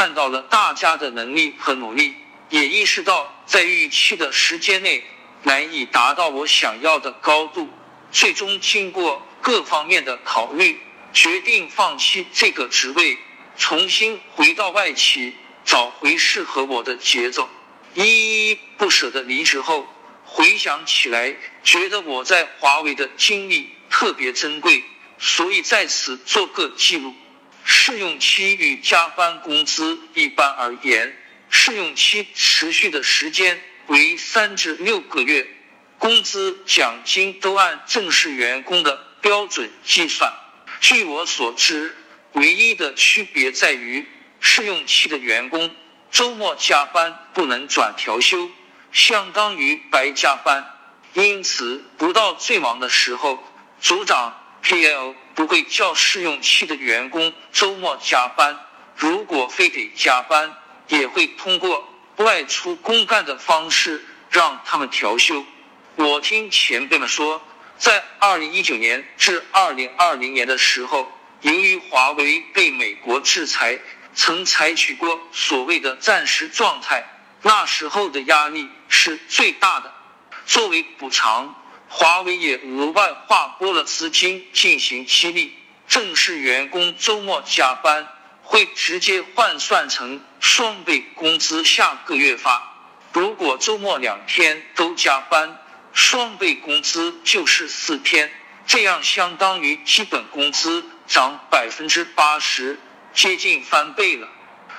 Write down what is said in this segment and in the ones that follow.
看到了大家的能力和努力，也意识到在预期的时间内难以达到我想要的高度。最终经过各方面的考虑，决定放弃这个职位，重新回到外企，找回适合我的节奏。依依不舍的离职后，回想起来，觉得我在华为的经历特别珍贵，所以在此做个记录。试用期与加班工资一般而言，试用期持续的时间为三至六个月，工资奖金都按正式员工的标准计算。据我所知，唯一的区别在于试用期的员工。周末加班不能转调休，相当于白加班。因此，不到最忙的时候，组长 PL 不会叫试用期的员工周末加班。如果非得加班，也会通过外出公干的方式让他们调休。我听前辈们说，在二零一九年至二零二零年的时候，由于华为被美国制裁。曾采取过所谓的暂时状态，那时候的压力是最大的。作为补偿，华为也额外划拨了资金进行激励。正式员工周末加班会直接换算成双倍工资，下个月发。如果周末两天都加班，双倍工资就是四天，这样相当于基本工资涨百分之八十。接近翻倍了。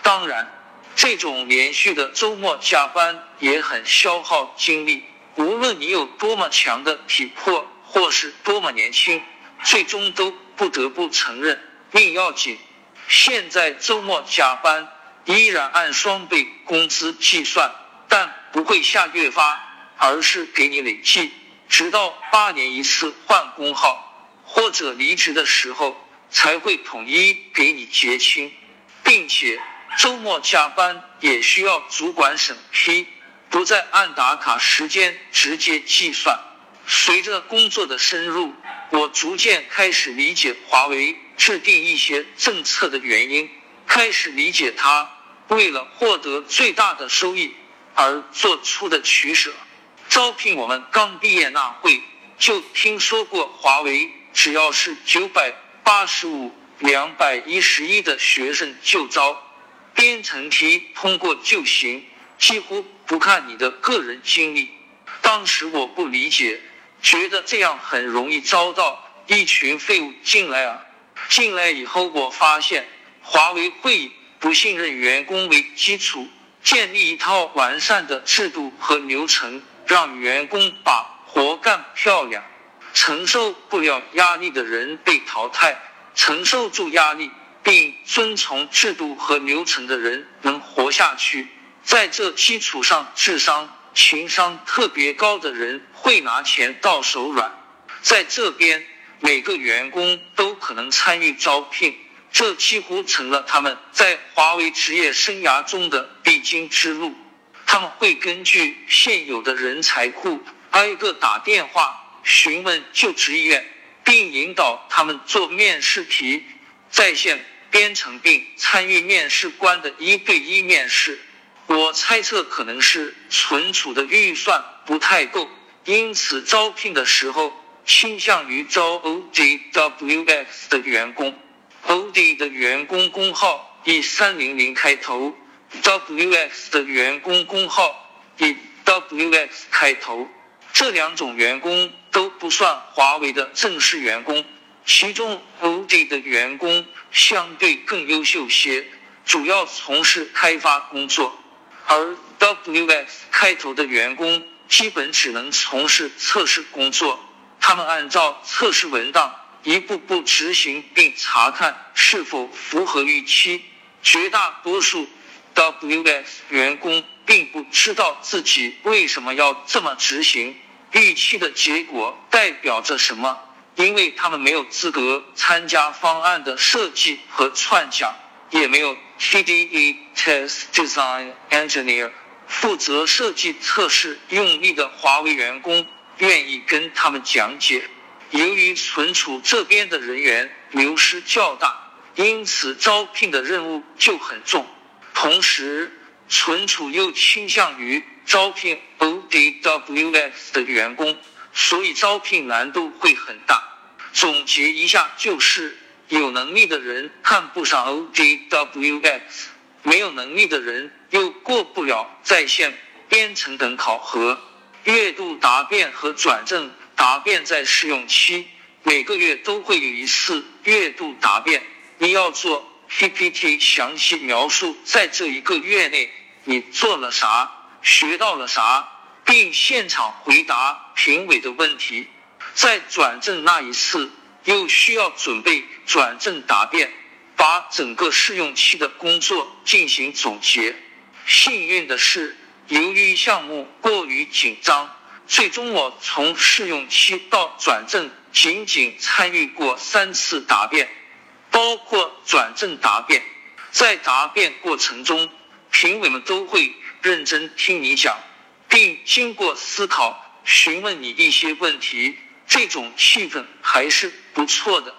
当然，这种连续的周末加班也很消耗精力。无论你有多么强的体魄，或是多么年轻，最终都不得不承认命要紧。现在周末加班依然按双倍工资计算，但不会下月发，而是给你累计，直到八年一次换工号或者离职的时候。才会统一给你结清，并且周末加班也需要主管审批，不再按打卡时间直接计算。随着工作的深入，我逐渐开始理解华为制定一些政策的原因，开始理解他为了获得最大的收益而做出的取舍。招聘我们刚毕业那会，就听说过华为只要是九百。八十五两百一十一的学生就招，编程题通过就行，几乎不看你的个人经历。当时我不理解，觉得这样很容易遭到一群废物进来啊。进来以后，我发现华为会以不信任员工为基础，建立一套完善的制度和流程，让员工把活干漂亮。承受不了压力的人被淘汰，承受住压力并遵从制度和流程的人能活下去。在这基础上，智商、情商特别高的人会拿钱到手软。在这边，每个员工都可能参与招聘，这几乎成了他们在华为职业生涯中的必经之路。他们会根据现有的人才库挨个打电话。询问就职意愿，并引导他们做面试题，在线编程并参与面试官的一对一面试。我猜测可能是存储的预算不太够，因此招聘的时候倾向于招 ODWX 的员工。OD 的员工工号以三零零开头，WX 的员工工号以 WX 开头。这两种员工都不算华为的正式员工，其中 OD 的员工相对更优秀些，主要从事开发工作，而 W S 开头的员工基本只能从事测试工作。他们按照测试文档一步步执行，并查看是否符合预期。绝大多数 W S 员工。并不知道自己为什么要这么执行，预期的结果代表着什么？因为他们没有资格参加方案的设计和串讲，也没有 TDE Test Design Engineer 负责设计测试用力的华为员工愿意跟他们讲解。由于存储这边的人员流失较大，因此招聘的任务就很重。同时，存储又倾向于招聘 ODWX 的员工，所以招聘难度会很大。总结一下，就是有能力的人看不上 ODWX，没有能力的人又过不了在线编程等考核。月度答辩和转正答辩在试用期，每个月都会有一次月度答辩，你要做 PPT，详细描述在这一个月内你做了啥，学到了啥，并现场回答评委的问题。在转正那一次，又需要准备转正答辩，把整个试用期的工作进行总结。幸运的是。由于项目过于紧张，最终我从试用期到转正仅仅参与过三次答辩，包括转正答辩。在答辩过程中，评委们都会认真听你讲，并经过思考询问你一些问题，这种气氛还是不错的。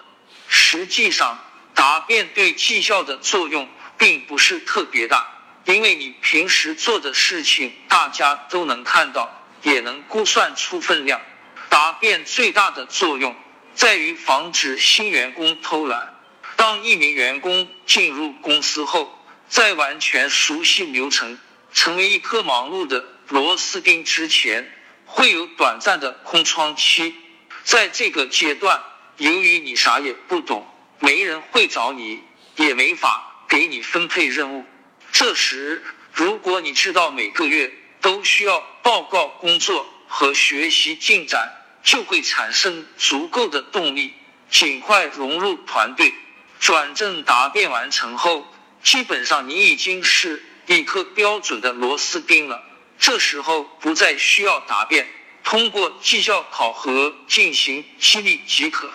实际上，答辩对绩效的作用并不是特别大。因为你平时做的事情，大家都能看到，也能估算出分量。答辩最大的作用在于防止新员工偷懒。当一名员工进入公司后，在完全熟悉流程、成为一颗忙碌的螺丝钉之前，会有短暂的空窗期。在这个阶段，由于你啥也不懂，没人会找你，也没法给你分配任务。这时，如果你知道每个月都需要报告工作和学习进展，就会产生足够的动力，尽快融入团队。转正答辩完成后，基本上你已经是一颗标准的螺丝钉了。这时候不再需要答辩，通过绩效考核进行激励即可。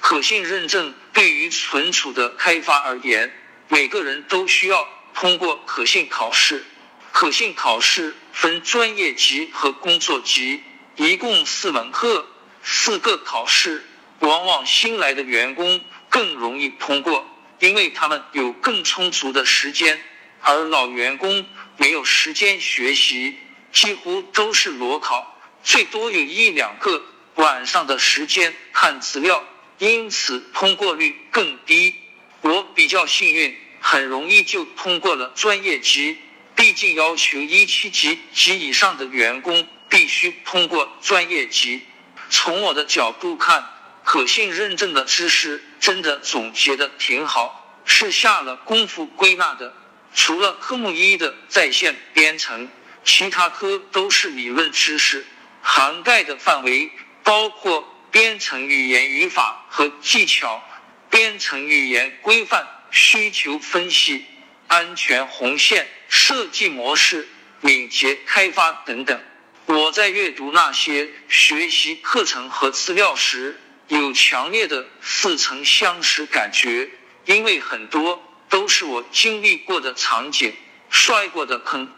可信认证对于存储的开发而言，每个人都需要。通过可信考试，可信考试分专业级和工作级，一共四门课，四个考试。往往新来的员工更容易通过，因为他们有更充足的时间，而老员工没有时间学习，几乎都是裸考，最多有一两个晚上的时间看资料，因此通过率更低。我比较幸运。很容易就通过了专业级，毕竟要求一七级及以上的员工必须通过专业级。从我的角度看，可信认证的知识真的总结的挺好，是下了功夫归纳的。除了科目一的在线编程，其他科都是理论知识，涵盖的范围包括编程语言语法和技巧、编程语言规范。需求分析、安全红线设计模式、敏捷开发等等。我在阅读那些学习课程和资料时，有强烈的似曾相识感觉，因为很多都是我经历过的场景、摔过的坑。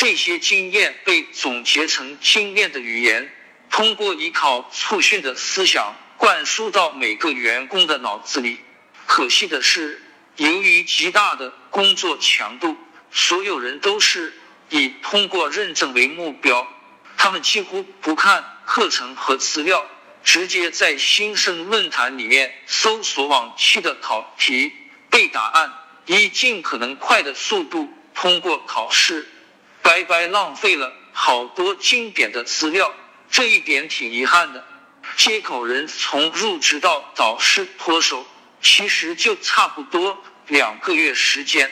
这些经验被总结成精炼的语言，通过依靠促训的思想灌输到每个员工的脑子里。可惜的是。由于极大的工作强度，所有人都是以通过认证为目标。他们几乎不看课程和资料，直接在新生论坛里面搜索往期的考题、背答案，以尽可能快的速度通过考试，白白浪费了好多经典的资料。这一点挺遗憾的。接口人从入职到导师脱手。其实就差不多两个月时间，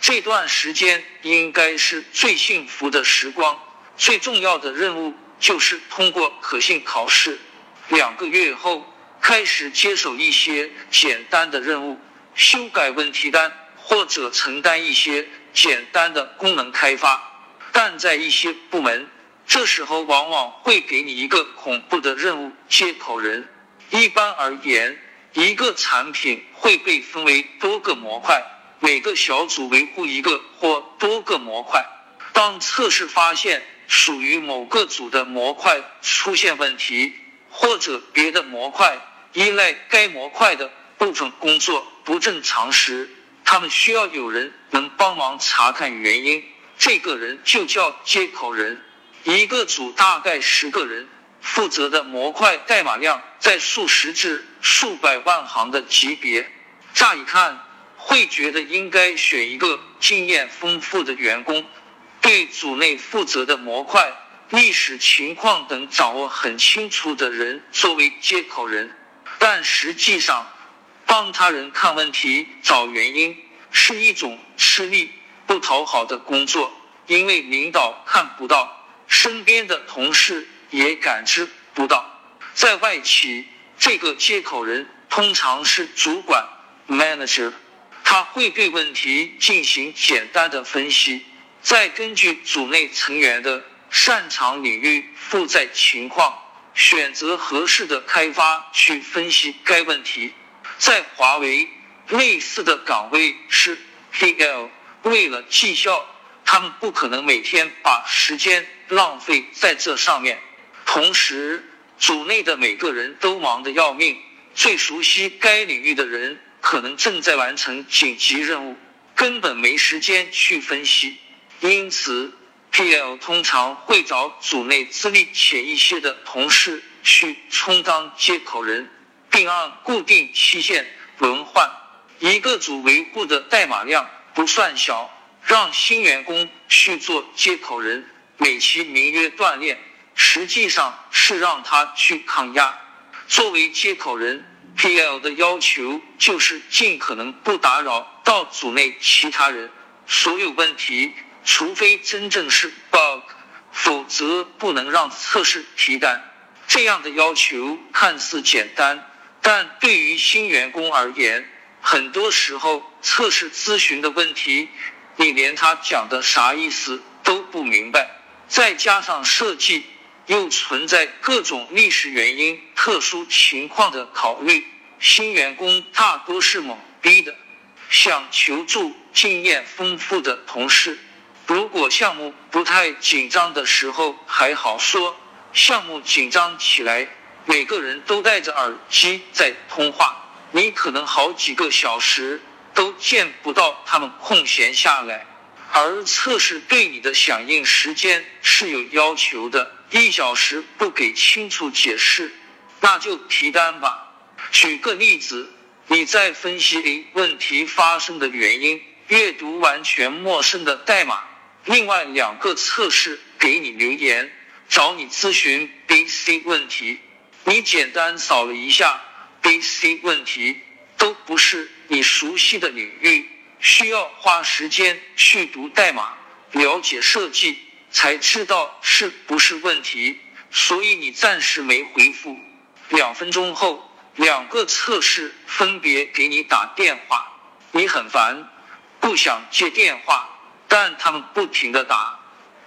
这段时间应该是最幸福的时光。最重要的任务就是通过可信考试。两个月后开始接手一些简单的任务，修改问题单或者承担一些简单的功能开发。但在一些部门，这时候往往会给你一个恐怖的任务——接口人。一般而言。一个产品会被分为多个模块，每个小组维护一个或多个模块。当测试发现属于某个组的模块出现问题，或者别的模块依赖该模块的部分工作不正常时，他们需要有人能帮忙查看原因，这个人就叫接口人。一个组大概十个人，负责的模块代码量在数十至数百万行的级别。乍一看会觉得应该选一个经验丰富的员工，对组内负责的模块历史情况等掌握很清楚的人作为接口人。但实际上，帮他人看问题、找原因是一种吃力不讨好的工作，因为领导看不到。身边的同事也感知不到，在外企，这个接口人通常是主管 （manager），他会对问题进行简单的分析，再根据组内成员的擅长领域负载情况，选择合适的开发去分析该问题。在华为，类似的岗位是 PL，为了绩效，他们不可能每天把时间。浪费在这上面，同时组内的每个人都忙得要命，最熟悉该领域的人可能正在完成紧急任务，根本没时间去分析。因此，PL 通常会找组内资历浅一些的同事去充当接口人，并按固定期限轮换。一个组维护的代码量不算小，让新员工去做接口人。美其名曰锻炼，实际上是让他去抗压。作为接口人，PL 的要求就是尽可能不打扰到组内其他人。所有问题，除非真正是 bug，否则不能让测试提单。这样的要求看似简单，但对于新员工而言，很多时候测试咨询的问题，你连他讲的啥意思都不明白。再加上设计又存在各种历史原因、特殊情况的考虑，新员工大多是懵逼的。想求助经验丰富的同事，如果项目不太紧张的时候还好说；项目紧张起来，每个人都戴着耳机在通话，你可能好几个小时都见不到他们空闲下来。而测试对你的响应时间是有要求的，一小时不给清楚解释，那就提单吧。举个例子，你在分析 A 问题发生的原因，阅读完全陌生的代码，另外两个测试给你留言，找你咨询 B、C 问题，你简单扫了一下 B、C 问题，都不是你熟悉的领域。需要花时间去读代码，了解设计，才知道是不是问题。所以你暂时没回复。两分钟后，两个测试分别给你打电话，你很烦，不想接电话，但他们不停的打，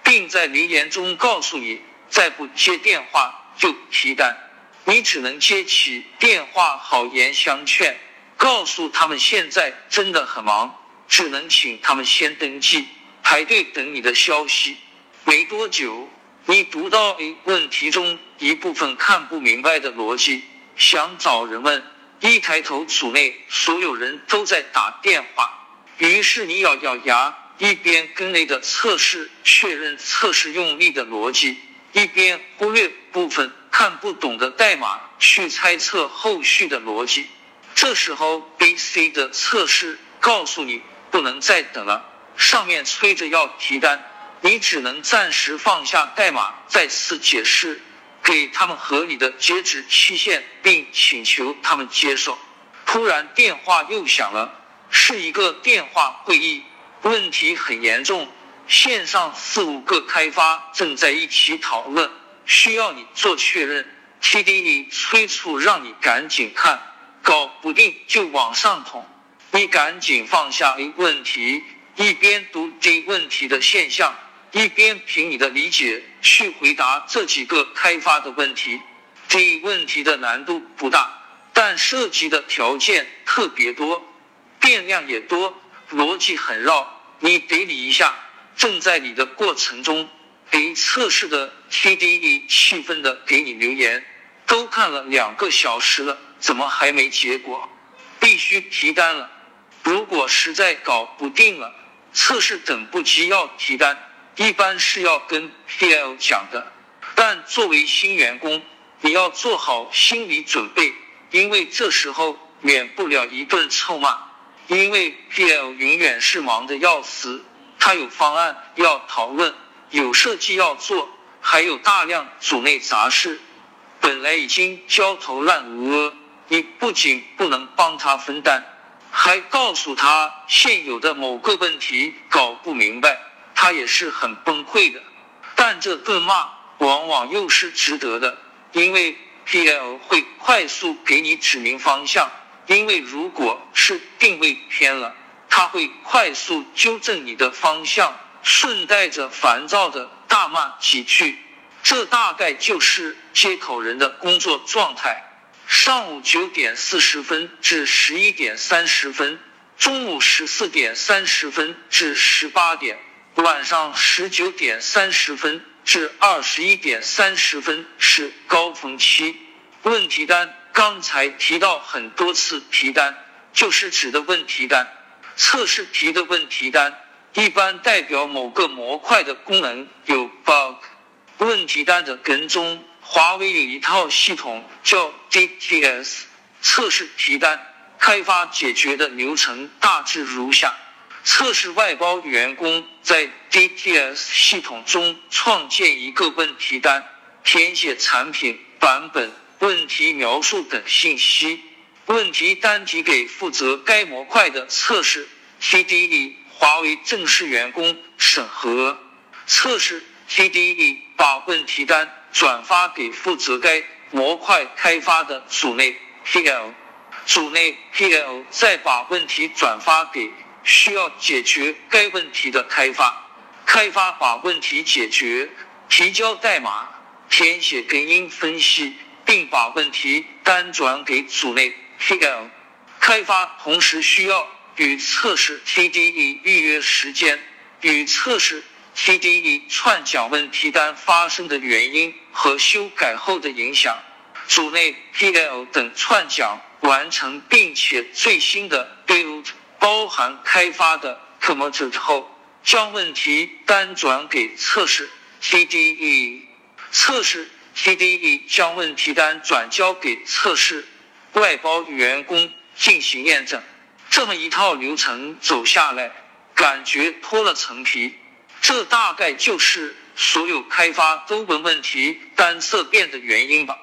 并在留言中告诉你，再不接电话就提单。你只能接起电话，好言相劝，告诉他们现在真的很忙。只能请他们先登记，排队等你的消息。没多久，你读到 A 问题中一部分看不明白的逻辑，想找人问。一抬头，组内所有人都在打电话，于是你咬咬牙，一边跟 A 的测试确认测试用力的逻辑，一边忽略部分看不懂的代码去猜测后续的逻辑。这时候，B、C 的测试告诉你。不能再等了，上面催着要提单，你只能暂时放下代码，再次解释，给他们合理的截止期限，并请求他们接受。突然电话又响了，是一个电话会议，问题很严重，线上四五个开发正在一起讨论，需要你做确认。T D 你催促让你赶紧看，搞不定就往上捅。你赶紧放下 A 问题，一边读 D 问题的现象，一边凭你的理解去回答这几个开发的问题。D 问题的难度不大，但涉及的条件特别多，变量也多，逻辑很绕，你得理一下。正在理的过程中，A 测试的 TDE 气愤的给你留言，都看了两个小时了，怎么还没结果？必须提单了。如果实在搞不定了，测试等不及要提单，一般是要跟 PL 讲的。但作为新员工，你要做好心理准备，因为这时候免不了一顿臭骂。因为 PL 永远是忙的要死，他有方案要讨论，有设计要做，还有大量组内杂事。本来已经焦头烂额，你不仅不能帮他分担，还告诉他现有的某个问题搞不明白，他也是很崩溃的。但这顿骂往往又是值得的，因为 PL 会快速给你指明方向。因为如果是定位偏了，他会快速纠正你的方向，顺带着烦躁的大骂几句。这大概就是接口人的工作状态。上午九点四十分至十一点三十分，中午十四点三十分至十八点，晚上十九点三十分至二十一点三十分是高峰期。问题单。刚才提到很多次，提单就是指的问题单。测试题的问题单一般代表某个模块的功能有 bug。问题单的跟踪，华为有一套系统叫 DTS。测试题单开发解决的流程大致如下：测试外包员工在 DTS 系统中创建一个问题单，填写产品版本。问题描述等信息，问题单提给负责该模块的测试 TDE 华为正式员工审核。测试 TDE 把问题单转发给负责该模块开发的组内 PL，组内 PL 再把问题转发给需要解决该问题的开发，开发把问题解决，提交代码，填写根因分析。并把问题单转给组内 PL 开发，同时需要与测试 TDE 预约时间，与测试 TDE 串讲问题单发生的原因和修改后的影响。组内 PL 等串讲完成，并且最新的 build 包含开发的 commit 后，将问题单转给测试 TDE 测试。TDE 将问题单转交给测试外包员工进行验证，这么一套流程走下来，感觉脱了层皮。这大概就是所有开发都闻问题单色变的原因吧。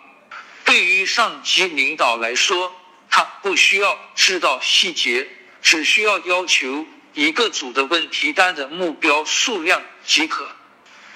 对于上级领导来说，他不需要知道细节，只需要要求一个组的问题单的目标数量即可。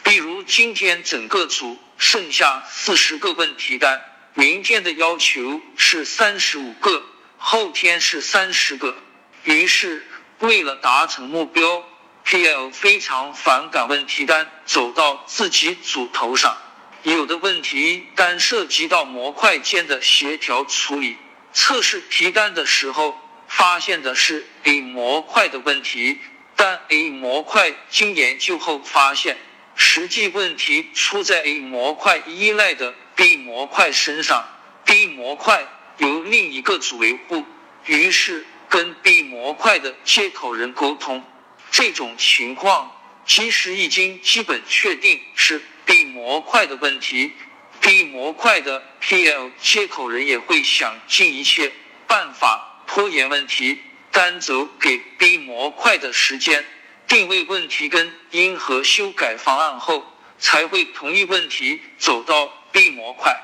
比如今天整个组。剩下四十个问题单，明天的要求是三十五个，后天是三十个。于是，为了达成目标，PL 非常反感问题单走到自己组头上。有的问题单涉及到模块间的协调处理，测试提单的时候发现的是 A 模块的问题，但 A 模块经研究后发现。实际问题出在 A 模块依赖的 B 模块身上，B 模块由另一个组维护，于是跟 B 模块的接口人沟通。这种情况，其实已经基本确定是 B 模块的问题，B 模块的 PL 接口人也会想尽一切办法拖延问题，单走给 B 模块的时间。定位问题跟因和修改方案后，才会同意问题走到 B 模块。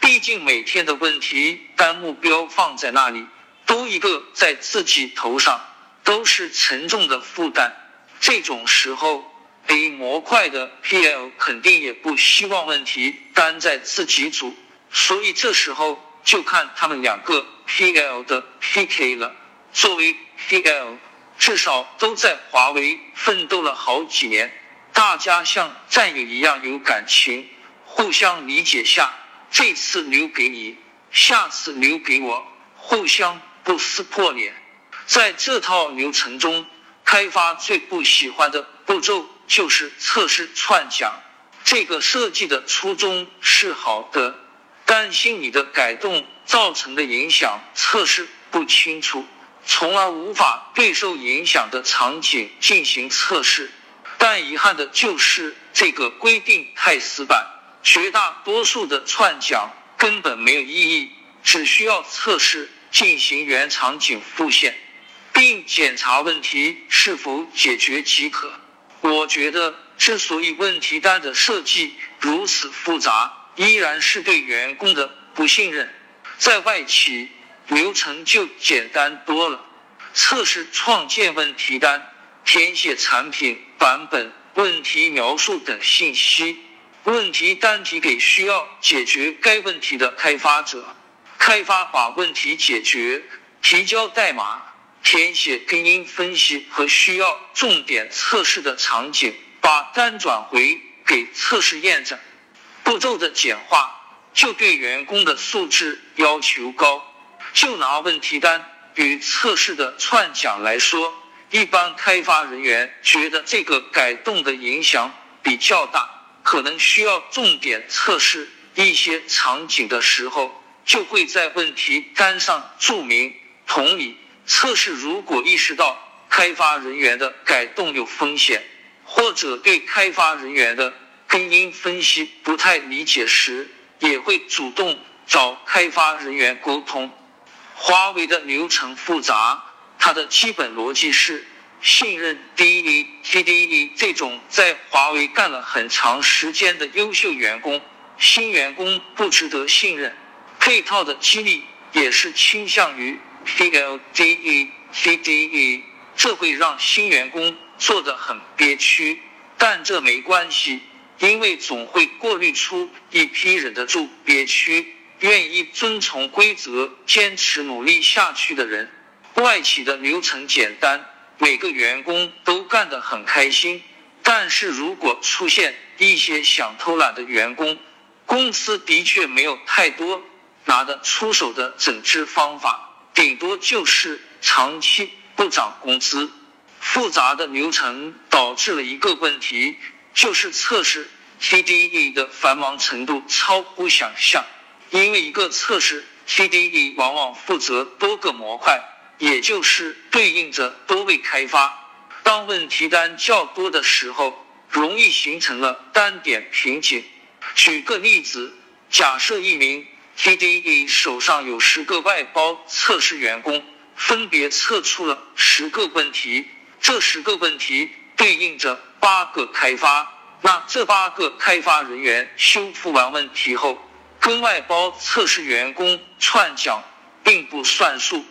毕竟每天的问题单目标放在那里，多一个在自己头上都是沉重的负担。这种时候，A 模块的 PL 肯定也不希望问题担在自己组，所以这时候就看他们两个 PL 的 PK 了。作为 PL。至少都在华为奋斗了好几年，大家像战友一样有感情，互相理解下，这次留给你，下次留给我，互相不撕破脸。在这套流程中，开发最不喜欢的步骤就是测试串讲。这个设计的初衷是好的，担心你的改动造成的影响测试不清楚。从而无法对受影响的场景进行测试。但遗憾的就是，这个规定太死板，绝大多数的串讲根本没有意义，只需要测试进行原场景复现，并检查问题是否解决即可。我觉得，之所以问题单的设计如此复杂，依然是对员工的不信任。在外企，流程就简单多了，测试创建问题单。填写产品版本、问题描述等信息，问题单提给需要解决该问题的开发者，开发把问题解决，提交代码，填写根因分析和需要重点测试的场景，把单转回给测试验证。步骤的简化就对员工的素质要求高。就拿问题单与测试的串讲来说。一般开发人员觉得这个改动的影响比较大，可能需要重点测试一些场景的时候，就会在问题单上注明。同理，测试如果意识到开发人员的改动有风险，或者对开发人员的根因分析不太理解时，也会主动找开发人员沟通。华为的流程复杂。它的基本逻辑是信任第一，TDE 这种在华为干了很长时间的优秀员工，新员工不值得信任。配套的激励也是倾向于 PLDE、TDE，这会让新员工做得很憋屈。但这没关系，因为总会过滤出一批忍得住憋屈、愿意遵从规则、坚持努力下去的人。外企的流程简单，每个员工都干得很开心。但是如果出现一些想偷懒的员工，公司的确没有太多拿得出手的整治方法，顶多就是长期不涨工资。复杂的流程导致了一个问题，就是测试 TDE 的繁忙程度超乎想象。因为一个测试 TDE 往往负责多个模块。也就是对应着多位开发，当问题单较多的时候，容易形成了单点瓶颈。举个例子，假设一名 TDE 手上有十个外包测试员工，分别测出了十个问题，这十个问题对应着八个开发，那这八个开发人员修复完问题后，跟外包测试员工串讲并不算数。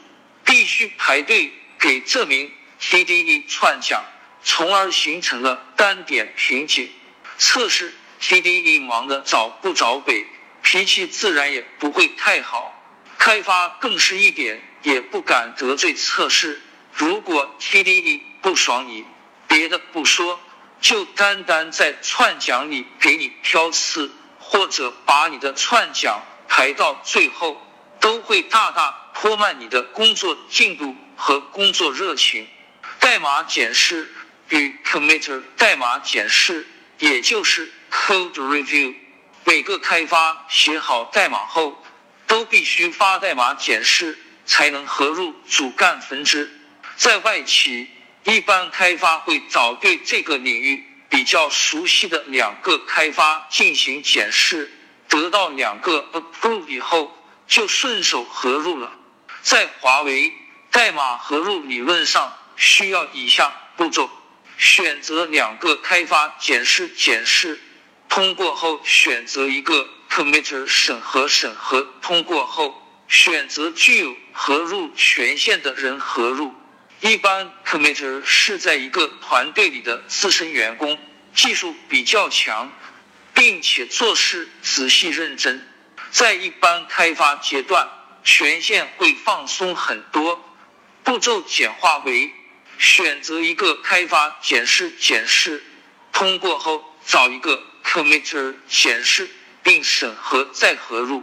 必须排队给这名 TDE 串讲，从而形成了单点瓶颈。测试 TDE 忙得找不着北，脾气自然也不会太好。开发更是一点也不敢得罪测试。如果 TDE 不爽你，别的不说，就单单在串讲里给你挑刺，或者把你的串讲排到最后，都会大大。拖慢你的工作进度和工作热情。代码检视与 Committer 代码检视，也就是 code review。每个开发写好代码后，都必须发代码检视，才能合入主干分支。在外企，一般开发会找对这个领域比较熟悉的两个开发进行检视，得到两个 approve 以后，就顺手合入了。在华为，代码合入理论上需要以下步骤：选择两个开发检视检视，通过后选择一个 committer 审核审核，通过后选择具有合入权限的人合入。一般 committer 是在一个团队里的资深员工，技术比较强，并且做事仔细认真。在一般开发阶段。权限会放松很多，步骤简化为：选择一个开发检视检视，通过后找一个 committer 显示并审核再合入。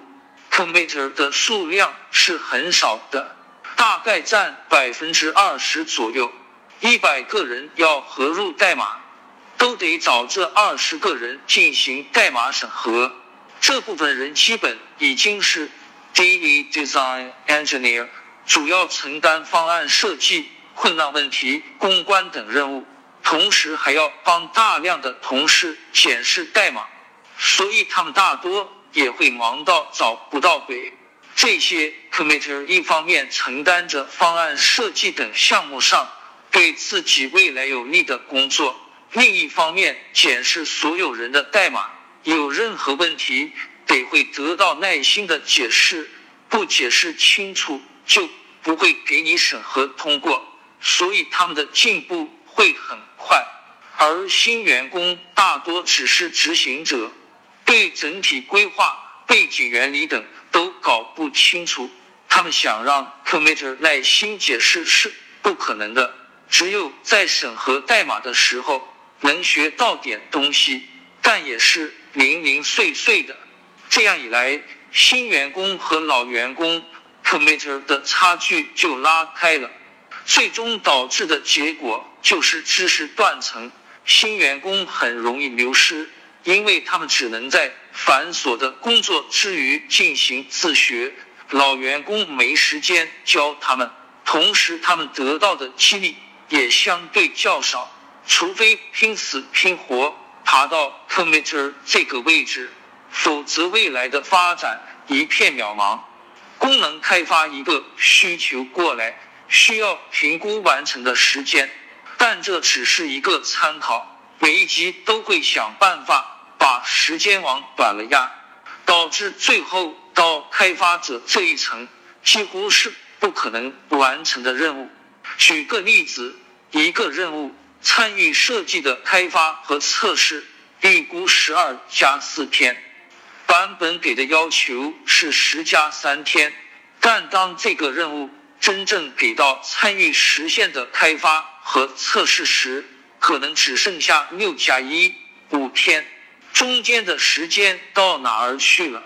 committer 的数量是很少的，大概占百分之二十左右。一百个人要合入代码，都得找这二十个人进行代码审核。这部分人基本已经是。DE Design Engineer 主要承担方案设计、困难问题公关等任务，同时还要帮大量的同事检视代码，所以他们大多也会忙到找不到鬼。这些 committer 一方面承担着方案设计等项目上对自己未来有利的工作，另一方面检视所有人的代码，有任何问题得会得到耐心的解释，不解释清楚就不会给你审核通过，所以他们的进步会很快。而新员工大多只是执行者，对整体规划、背景原理等。都搞不清楚，他们想让 committer 耐心解释是不可能的。只有在审核代码的时候能学到点东西，但也是零零碎碎的。这样一来，新员工和老员工 committer 的差距就拉开了，最终导致的结果就是知识断层，新员工很容易流失。因为他们只能在繁琐的工作之余进行自学，老员工没时间教他们，同时他们得到的激励也相对较少。除非拼死拼活爬到 committer 这个位置，否则未来的发展一片渺茫。功能开发一个需求过来，需要评估完成的时间，但这只是一个参考。每一级都会想办法把时间往短了压，导致最后到开发者这一层几乎是不可能完成的任务。举个例子，一个任务参与设计的开发和测试，预估十二加四天，版本给的要求是十加三天，但当这个任务真正给到参与实现的开发和测试时，可能只剩下六加一五天，中间的时间到哪儿去了？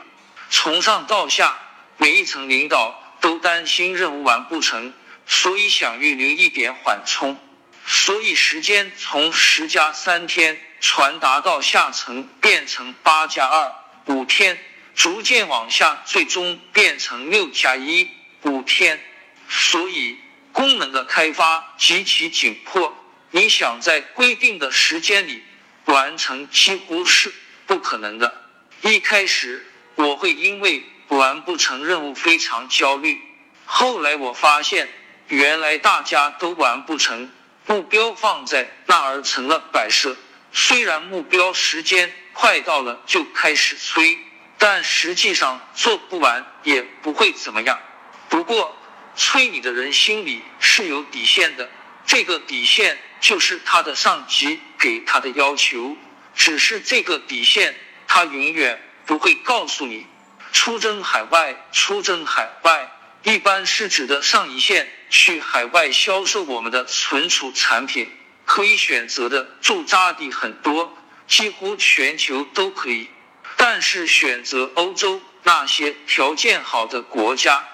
从上到下，每一层领导都担心任务完不成，所以想预留一点缓冲，所以时间从十加三天传达到下层，变成八加二五天，逐渐往下，最终变成六加一五天。所以功能的开发极其紧迫。你想在规定的时间里完成，几乎是不可能的。一开始我会因为完不成任务非常焦虑，后来我发现原来大家都完不成，目标放在那儿成了摆设。虽然目标时间快到了就开始催，但实际上做不完也不会怎么样。不过催你的人心里是有底线的，这个底线。就是他的上级给他的要求，只是这个底线，他永远不会告诉你。出征海外，出征海外，一般是指的上一线去海外销售我们的存储产品，可以选择的驻扎地很多，几乎全球都可以。但是选择欧洲那些条件好的国家，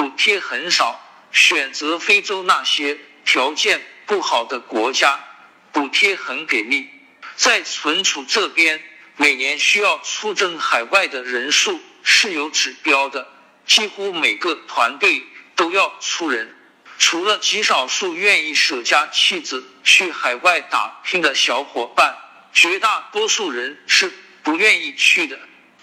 补贴很少；选择非洲那些条件。不好的国家补贴很给力，在存储这边，每年需要出征海外的人数是有指标的，几乎每个团队都要出人，除了极少数愿意舍家弃子去海外打拼的小伙伴，绝大多数人是不愿意去的。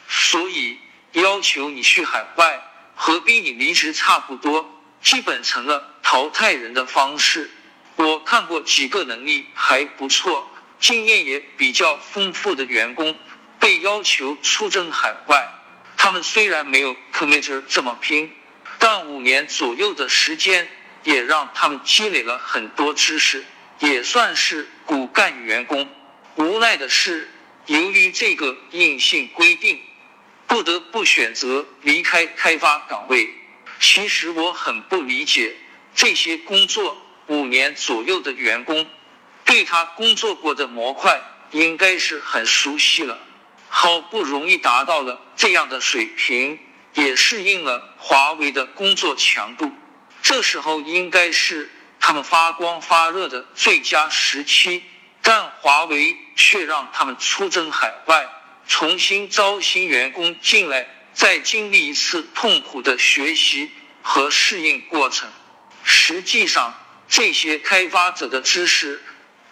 所以要求你去海外，和逼你离职差不多，基本成了淘汰人的方式。我看过几个能力还不错、经验也比较丰富的员工被要求出征海外。他们虽然没有 committer 这么拼，但五年左右的时间也让他们积累了很多知识，也算是骨干员工。无奈的是，由于这个硬性规定，不得不选择离开开发岗位。其实我很不理解这些工作。五年左右的员工，对他工作过的模块应该是很熟悉了。好不容易达到了这样的水平，也适应了华为的工作强度。这时候应该是他们发光发热的最佳时期，但华为却让他们出征海外，重新招新员工进来，再经历一次痛苦的学习和适应过程。实际上，这些开发者的知识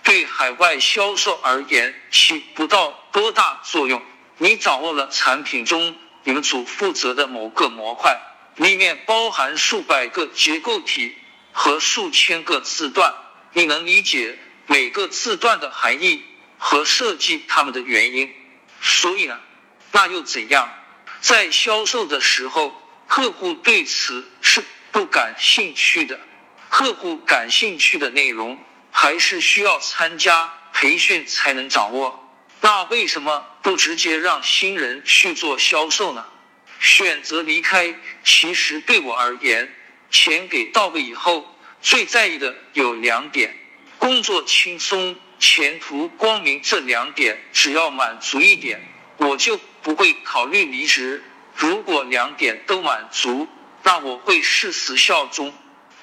对海外销售而言起不到多大作用。你掌握了产品中你们组负责的某个模块，里面包含数百个结构体和数千个字段，你能理解每个字段的含义和设计它们的原因。所以呢，那又怎样？在销售的时候，客户对此是不感兴趣的。客户感兴趣的内容，还是需要参加培训才能掌握。那为什么不直接让新人去做销售呢？选择离开，其实对我而言，钱给到位以后，最在意的有两点：工作轻松、前途光明。这两点只要满足一点，我就不会考虑离职。如果两点都满足，那我会誓死效忠。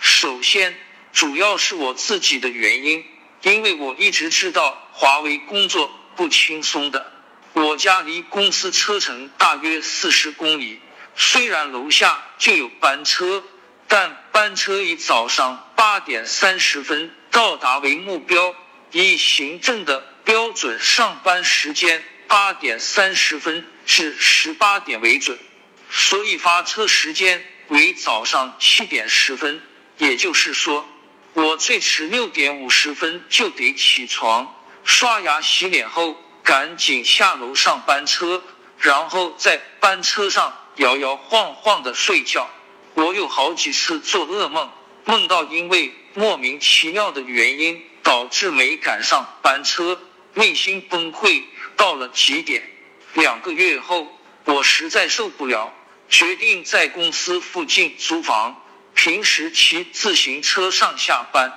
首先，主要是我自己的原因，因为我一直知道华为工作不轻松的。我家离公司车程大约四十公里，虽然楼下就有班车，但班车以早上八点三十分到达为目标，以行政的标准上班时间八点三十分至十八点为准。所以发车时间为早上七点十分，也就是说，我最迟六点五十分就得起床，刷牙洗脸后赶紧下楼上班车，然后在班车上摇摇晃晃的睡觉。我有好几次做噩梦，梦到因为莫名其妙的原因导致没赶上班车，内心崩溃到了极点。两个月后，我实在受不了。决定在公司附近租房，平时骑自行车上下班，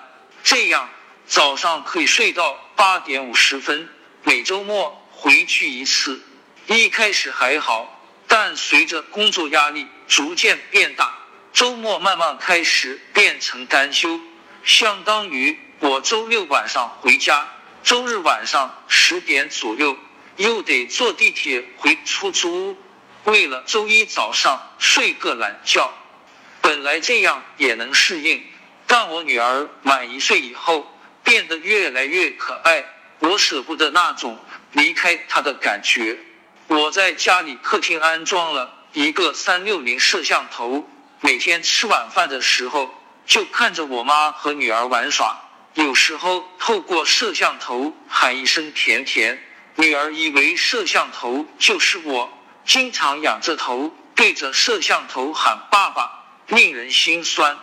这样早上可以睡到八点五十分，每周末回去一次。一开始还好，但随着工作压力逐渐变大，周末慢慢开始变成单休，相当于我周六晚上回家，周日晚上十点左右又得坐地铁回出租屋。为了周一早上睡个懒觉，本来这样也能适应，但我女儿满一岁以后变得越来越可爱，我舍不得那种离开她的感觉。我在家里客厅安装了一个三六零摄像头，每天吃晚饭的时候就看着我妈和女儿玩耍，有时候透过摄像头喊一声“甜甜”，女儿以为摄像头就是我。经常仰着头对着摄像头喊“爸爸”，令人心酸。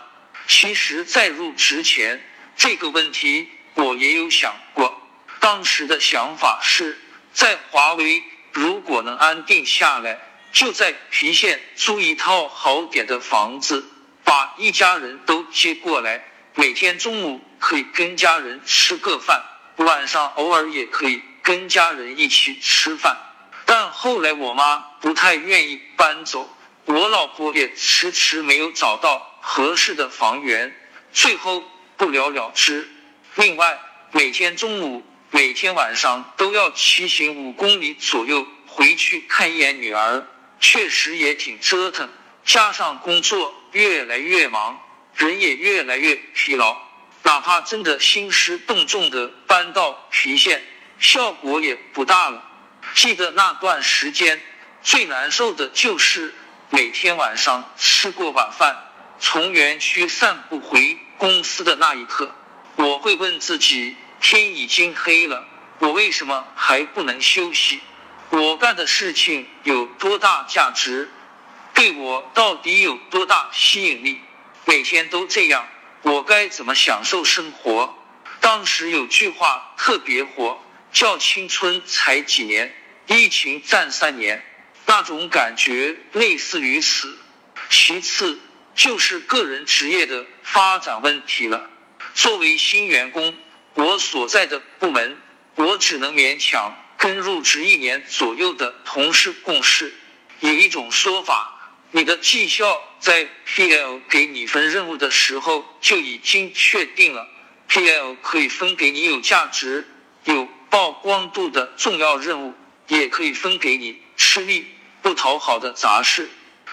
其实，在入职前，这个问题我也有想过。当时的想法是在华为，如果能安定下来，就在郫县租一套好点的房子，把一家人都接过来，每天中午可以跟家人吃个饭，晚上偶尔也可以跟家人一起吃饭。但后来我妈不太愿意搬走，我老婆也迟迟没有找到合适的房源，最后不了了之。另外，每天中午、每天晚上都要骑行五公里左右回去看一眼女儿，确实也挺折腾。加上工作越来越忙，人也越来越疲劳，哪怕真的兴师动众的搬到郫县，效果也不大了。记得那段时间最难受的就是每天晚上吃过晚饭，从园区散步回公司的那一刻，我会问自己：天已经黑了，我为什么还不能休息？我干的事情有多大价值？对我到底有多大吸引力？每天都这样，我该怎么享受生活？当时有句话特别火，叫“青春才几年”。疫情战三年，那种感觉类似于此。其次就是个人职业的发展问题了。作为新员工，我所在的部门，我只能勉强跟入职一年左右的同事共事。有一种说法，你的绩效在 PL 给你分任务的时候就已经确定了，PL 可以分给你有价值、有曝光度的重要任务。也可以分给你吃力不讨好的杂事。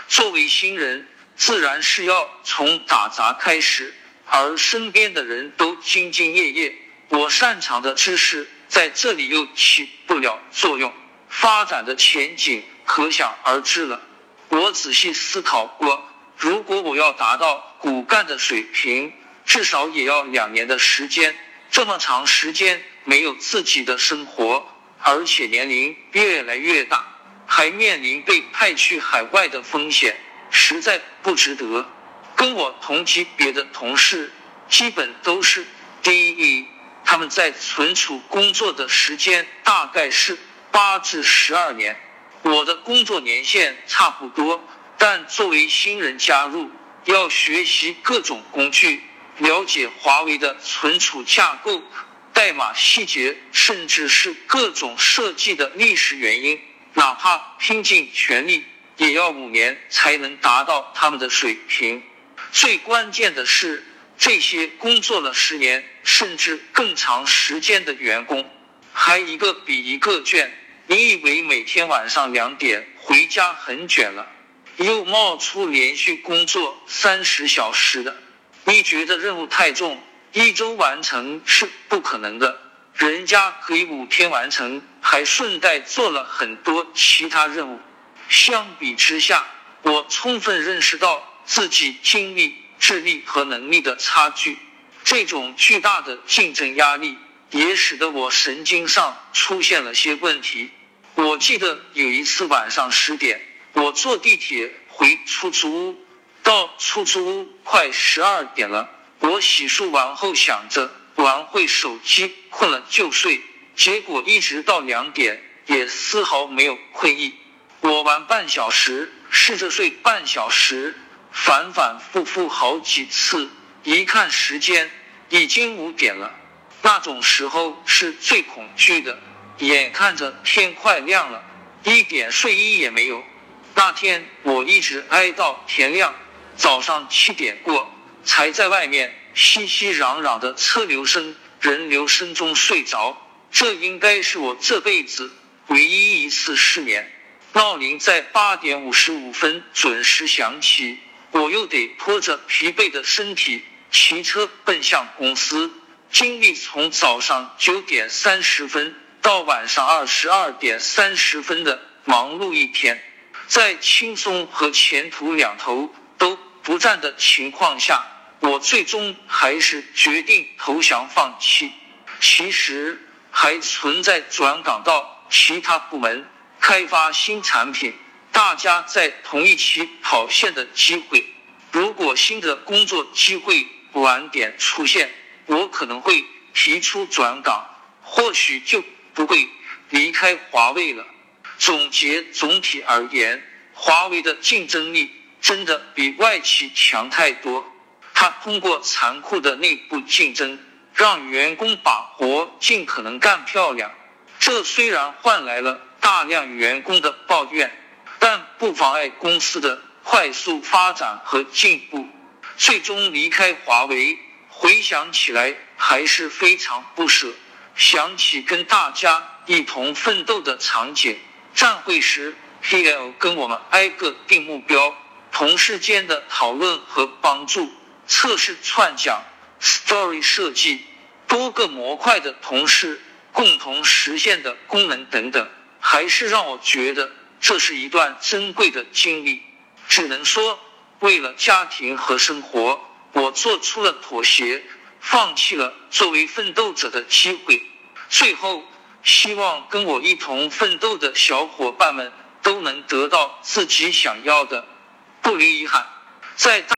作为新人，自然是要从打杂开始，而身边的人都兢兢业业，我擅长的知识在这里又起不了作用，发展的前景可想而知了。我仔细思考过，如果我要达到骨干的水平，至少也要两年的时间。这么长时间没有自己的生活，而且年龄越来越大，还面临被派去海外的风险，实在不值得。跟我同级别的同事基本都是第一，他们在存储工作的时间大概是八至十二年。我的工作年限差不多，但作为新人加入，要学习各种工具，了解华为的存储架构、代码细节，甚至是各种设计的历史原因。哪怕拼尽全力，也要五年才能达到他们的水平。最关键的是，这些工作了十年甚至更长时间的员工，还一个比一个卷。你以为每天晚上两点回家很卷了，又冒出连续工作三十小时的？你觉得任务太重，一周完成是不可能的。人家可以五天完成，还顺带做了很多其他任务。相比之下，我充分认识到自己精力、智力和能力的差距。这种巨大的竞争压力，也使得我神经上出现了些问题。我记得有一次晚上十点，我坐地铁回出租屋，到出租屋快十二点了。我洗漱完后想着玩会手机，困了就睡，结果一直到两点也丝毫没有困意。我玩半小时，试着睡半小时，反反复复好几次，一看时间已经五点了。那种时候是最恐惧的。眼看着天快亮了，一点睡意也没有。那天我一直挨到天亮，早上七点过才在外面熙熙攘攘的车流声、人流声中睡着。这应该是我这辈子唯一一次失眠。闹铃在八点五十五分准时响起，我又得拖着疲惫的身体骑车奔向公司，经历从早上九点三十分。到晚上二十二点三十分的忙碌一天，在轻松和前途两头都不占的情况下，我最终还是决定投降放弃。其实还存在转岗到其他部门开发新产品，大家在同一起跑线的机会。如果新的工作机会晚点出现，我可能会提出转岗，或许就。不会离开华为了。总结总体而言，华为的竞争力真的比外企强太多。它通过残酷的内部竞争，让员工把活尽可能干漂亮。这虽然换来了大量员工的抱怨，但不妨碍公司的快速发展和进步。最终离开华为，回想起来还是非常不舍。想起跟大家一同奋斗的场景，站会时，PL 跟我们挨个定目标，同事间的讨论和帮助，测试串讲，story 设计，多个模块的同事共同实现的功能等等，还是让我觉得这是一段珍贵的经历。只能说，为了家庭和生活，我做出了妥协，放弃了作为奋斗者的机会。最后，希望跟我一同奋斗的小伙伴们都能得到自己想要的，不留遗憾。在。